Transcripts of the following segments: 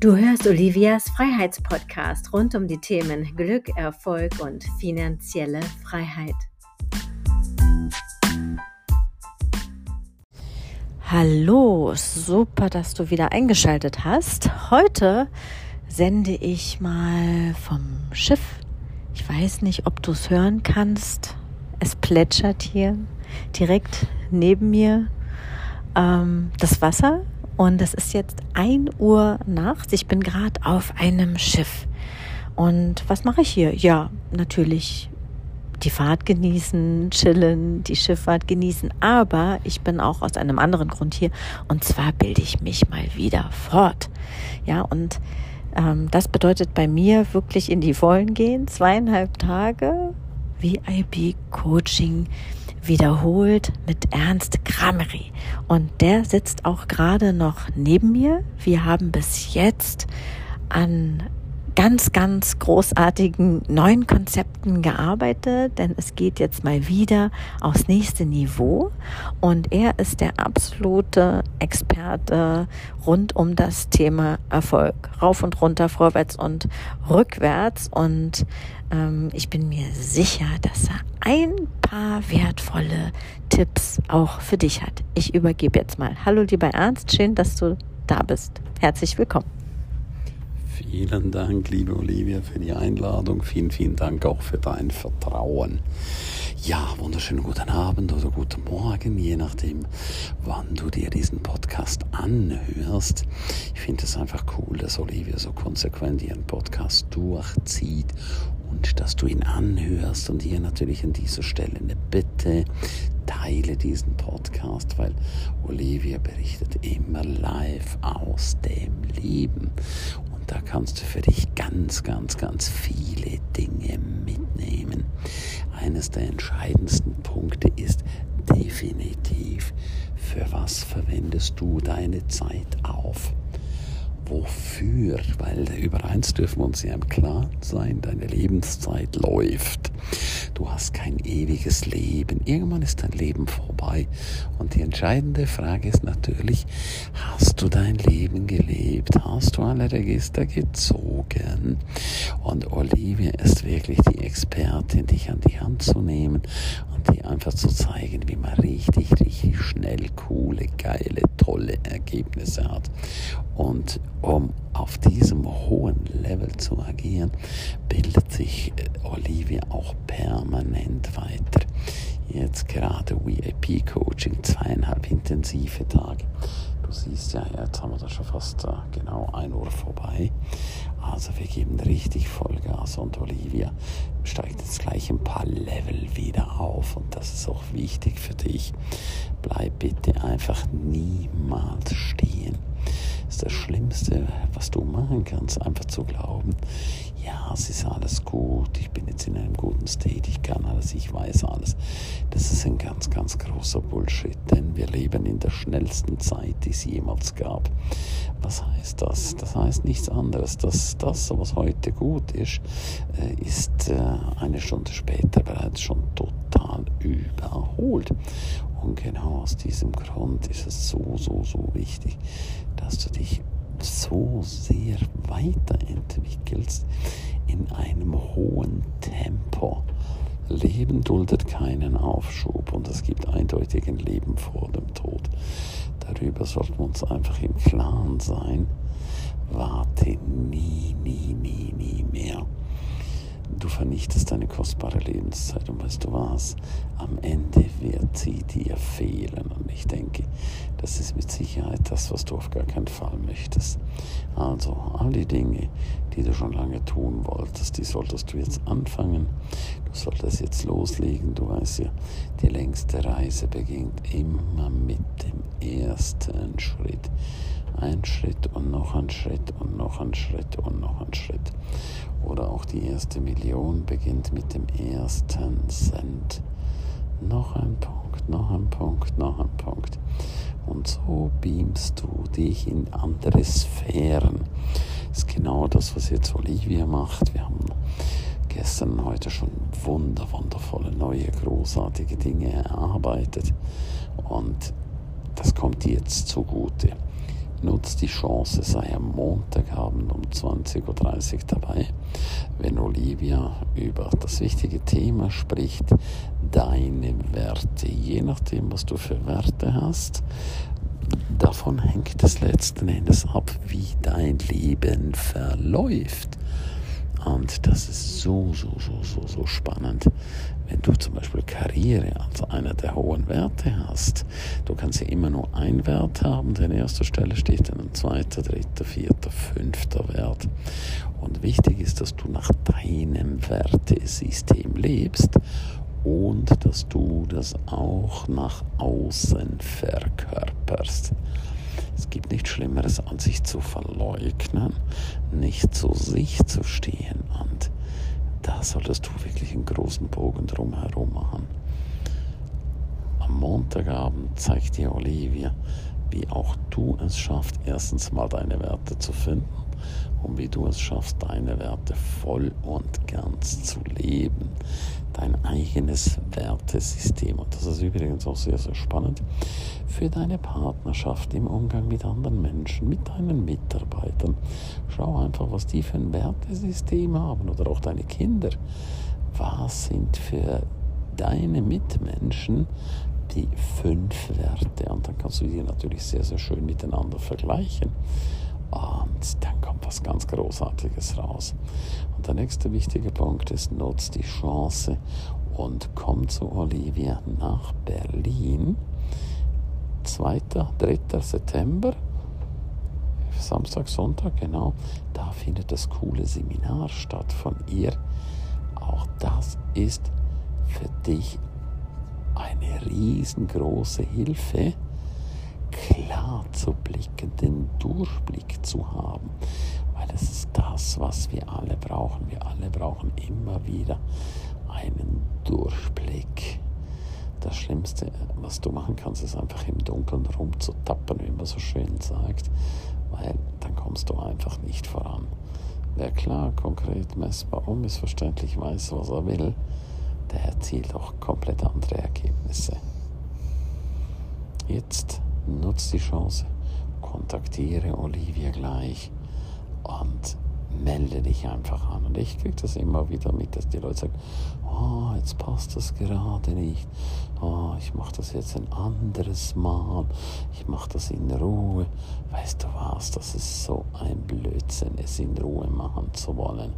Du hörst Olivias Freiheitspodcast rund um die Themen Glück, Erfolg und finanzielle Freiheit. Hallo, super, dass du wieder eingeschaltet hast. Heute sende ich mal vom Schiff. Ich weiß nicht, ob du es hören kannst. Es plätschert hier direkt neben mir. Ähm, das Wasser und es ist jetzt 1 Uhr nachts. Ich bin gerade auf einem Schiff. Und was mache ich hier? Ja, natürlich die Fahrt genießen, chillen, die Schifffahrt genießen. Aber ich bin auch aus einem anderen Grund hier. Und zwar bilde ich mich mal wieder fort. Ja, und ähm, das bedeutet bei mir wirklich in die Vollen gehen. Zweieinhalb Tage VIP-Coaching wiederholt mit Ernst Kramery. Und der sitzt auch gerade noch neben mir. Wir haben bis jetzt an ganz, ganz großartigen neuen Konzepten gearbeitet, denn es geht jetzt mal wieder aufs nächste Niveau und er ist der absolute Experte rund um das Thema Erfolg. Rauf und runter, vorwärts und rückwärts und ähm, ich bin mir sicher, dass er ein paar wertvolle Tipps auch für dich hat. Ich übergebe jetzt mal. Hallo lieber Ernst, schön, dass du da bist. Herzlich willkommen. Vielen Dank, liebe Olivia, für die Einladung. Vielen, vielen Dank auch für dein Vertrauen. Ja, wunderschönen guten Abend oder guten Morgen, je nachdem, wann du dir diesen Podcast anhörst. Ich finde es einfach cool, dass Olivia so konsequent ihren Podcast durchzieht und dass du ihn anhörst und hier natürlich an dieser Stelle eine Bitte, teile diesen Podcast, weil Olivia berichtet immer live aus dem Leben da kannst du für dich ganz, ganz, ganz viele Dinge mitnehmen. Eines der entscheidendsten Punkte ist definitiv, für was verwendest du deine Zeit auf? Wofür, weil über eins dürfen wir uns ja im Klaren sein, deine Lebenszeit läuft. Du hast kein ewiges Leben. Irgendwann ist dein Leben vorbei. Und die entscheidende Frage ist natürlich, hast du dein Leben gelebt? Hast du alle Register gezogen? Und Olivia ist wirklich die Expertin, dich an die Hand zu nehmen und dir einfach zu zeigen, wie man richtig, richtig schnell coole, geile, tolle Ergebnisse hat. Und um auf diesem hohen Level zu agieren, bildet sich äh, Olivia auch permanent weiter. Jetzt gerade VIP-Coaching, zweieinhalb intensive Tage. Du siehst ja, jetzt haben wir da schon fast äh, genau ein Uhr vorbei. Also wir geben richtig Vollgas und Olivia steigt jetzt gleich ein paar Level wieder auf und das ist auch wichtig für dich. Bleib bitte einfach niemals stehen ist das Schlimmste, was du machen kannst, einfach zu glauben, ja, es ist alles gut, ich bin jetzt in einem guten State, ich kann alles, ich weiß alles. Das ist ein ganz, ganz großer Bullshit, denn wir leben in der schnellsten Zeit, die es jemals gab. Was heißt das? Das heißt nichts anderes, dass das, was heute gut ist, äh, ist äh, eine Stunde später bereits schon total überholt. Und genau aus diesem Grund ist es so, so, so wichtig, dass du dich so sehr weiterentwickelst in einem hohen Tempo. Leben duldet keinen Aufschub und es gibt eindeutig ein Leben vor dem Tod. Darüber sollten wir uns einfach im Klaren sein. Warte vernichtest deine kostbare Lebenszeit und weißt du was? Am Ende wird sie dir fehlen. Und ich denke, das ist mit Sicherheit das, was du auf gar keinen Fall möchtest. Also, all die Dinge, die du schon lange tun wolltest, die solltest du jetzt anfangen. Du solltest jetzt loslegen. Du weißt ja, die längste Reise beginnt immer mit dem ersten Schritt. Ein Schritt und noch ein Schritt und noch ein Schritt und noch ein Schritt. Oder auch die erste Million beginnt mit dem ersten Cent. Noch ein Punkt, noch ein Punkt, noch ein Punkt. Und so beamst du dich in andere Sphären. Das ist genau das, was jetzt Olivia macht. Wir haben gestern und heute schon wunder, wundervolle, neue, großartige Dinge erarbeitet. Und das kommt jetzt zugute. Nutz die Chance, sei am Montagabend um 20.30 Uhr dabei, wenn Olivia über das wichtige Thema spricht, deine Werte. Je nachdem, was du für Werte hast, davon hängt es letzten Endes ab, wie dein Leben verläuft. Und das ist so, so, so, so, so spannend, wenn du zum Beispiel Karriere als einer der hohen Werte hast. Du kannst ja immer nur einen Wert haben, der an erster Stelle steht, dann ein zweiter, dritter, vierter, fünfter Wert. Und wichtig ist, dass du nach deinem Wertesystem lebst und dass du das auch nach außen verkörperst. Es gibt nichts Schlimmeres, als sich zu verleugnen, nicht zu sich zu stehen. Und da solltest du wirklich einen großen Bogen drumherum machen. Am Montagabend zeigt dir Olivia, wie auch du es schaffst, erstens mal deine Werte zu finden und wie du es schaffst, deine Werte voll und ganz zu leben. Dein eigenes Wertesystem. Und das ist übrigens auch sehr, sehr spannend für deine Partnerschaft im Umgang mit anderen Menschen, mit deinen Mitarbeitern. Schau einfach, was die für ein Wertesystem haben oder auch deine Kinder. Was sind für deine Mitmenschen die fünf Werte? Und dann kannst du die natürlich sehr, sehr schön miteinander vergleichen. Und dann kommt was ganz Großartiges raus. Und der nächste wichtige Punkt ist, nutzt die Chance und komm zu Olivia nach Berlin. 2., 3. September, Samstag, Sonntag, genau, da findet das coole Seminar statt von ihr. Auch das ist für dich eine riesengroße Hilfe klar zu blicken, den Durchblick zu haben. Weil es ist das, was wir alle brauchen. Wir alle brauchen immer wieder einen Durchblick. Das Schlimmste, was du machen kannst, ist einfach im Dunkeln rumzutappen, wie man so schön sagt, weil dann kommst du einfach nicht voran. Wer klar, konkret, messbar, unmissverständlich weiß, was er will, der erzielt auch komplett andere Ergebnisse. Jetzt nutz die Chance, kontaktiere Olivia gleich und melde dich einfach an. Und ich kriege das immer wieder mit, dass die Leute sagen, oh, jetzt passt das gerade nicht. Oh, ich mache das jetzt ein anderes Mal. Ich mache das in Ruhe. Weißt du was, das ist so ein Blödsinn, es in Ruhe machen zu wollen.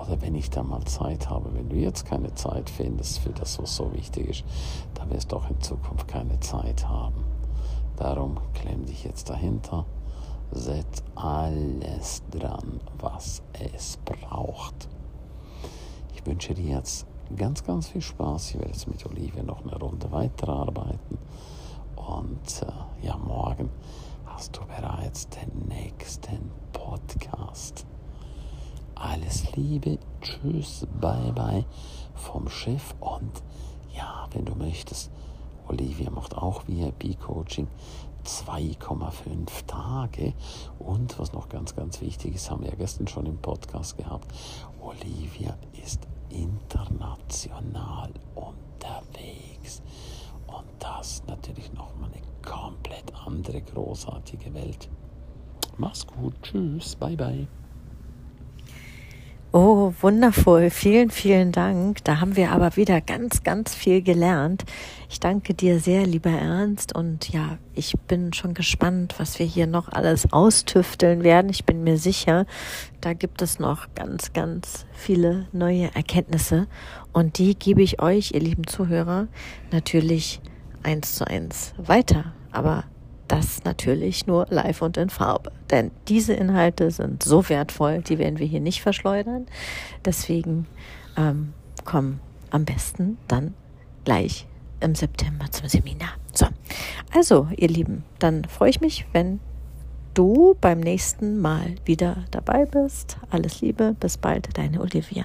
Oder wenn ich da mal Zeit habe, wenn du jetzt keine Zeit findest für das, was so wichtig ist, dann wirst du auch in Zukunft keine Zeit haben. Darum klemm dich jetzt dahinter, setz alles dran, was es braucht. Ich wünsche dir jetzt ganz, ganz viel Spaß. Ich werde jetzt mit Olivia noch eine Runde weiterarbeiten. Und äh, ja, morgen hast du bereits den nächsten Podcast. Alles Liebe, tschüss, bye bye vom Chef und ja, wenn du möchtest, Olivia macht auch VIP-Coaching 2,5 Tage. Und was noch ganz, ganz wichtig ist, haben wir ja gestern schon im Podcast gehabt, Olivia ist international unterwegs. Und das natürlich nochmal eine komplett andere, großartige Welt. Mach's gut, tschüss, bye bye. Oh, wundervoll. Vielen, vielen Dank. Da haben wir aber wieder ganz, ganz viel gelernt. Ich danke dir sehr, lieber Ernst. Und ja, ich bin schon gespannt, was wir hier noch alles austüfteln werden. Ich bin mir sicher, da gibt es noch ganz, ganz viele neue Erkenntnisse. Und die gebe ich euch, ihr lieben Zuhörer, natürlich eins zu eins weiter. Aber das natürlich nur live und in Farbe. Denn diese Inhalte sind so wertvoll, die werden wir hier nicht verschleudern. Deswegen ähm, komm am besten dann gleich im September zum Seminar. So, also ihr Lieben, dann freue ich mich, wenn du beim nächsten Mal wieder dabei bist. Alles Liebe, bis bald, deine Olivia.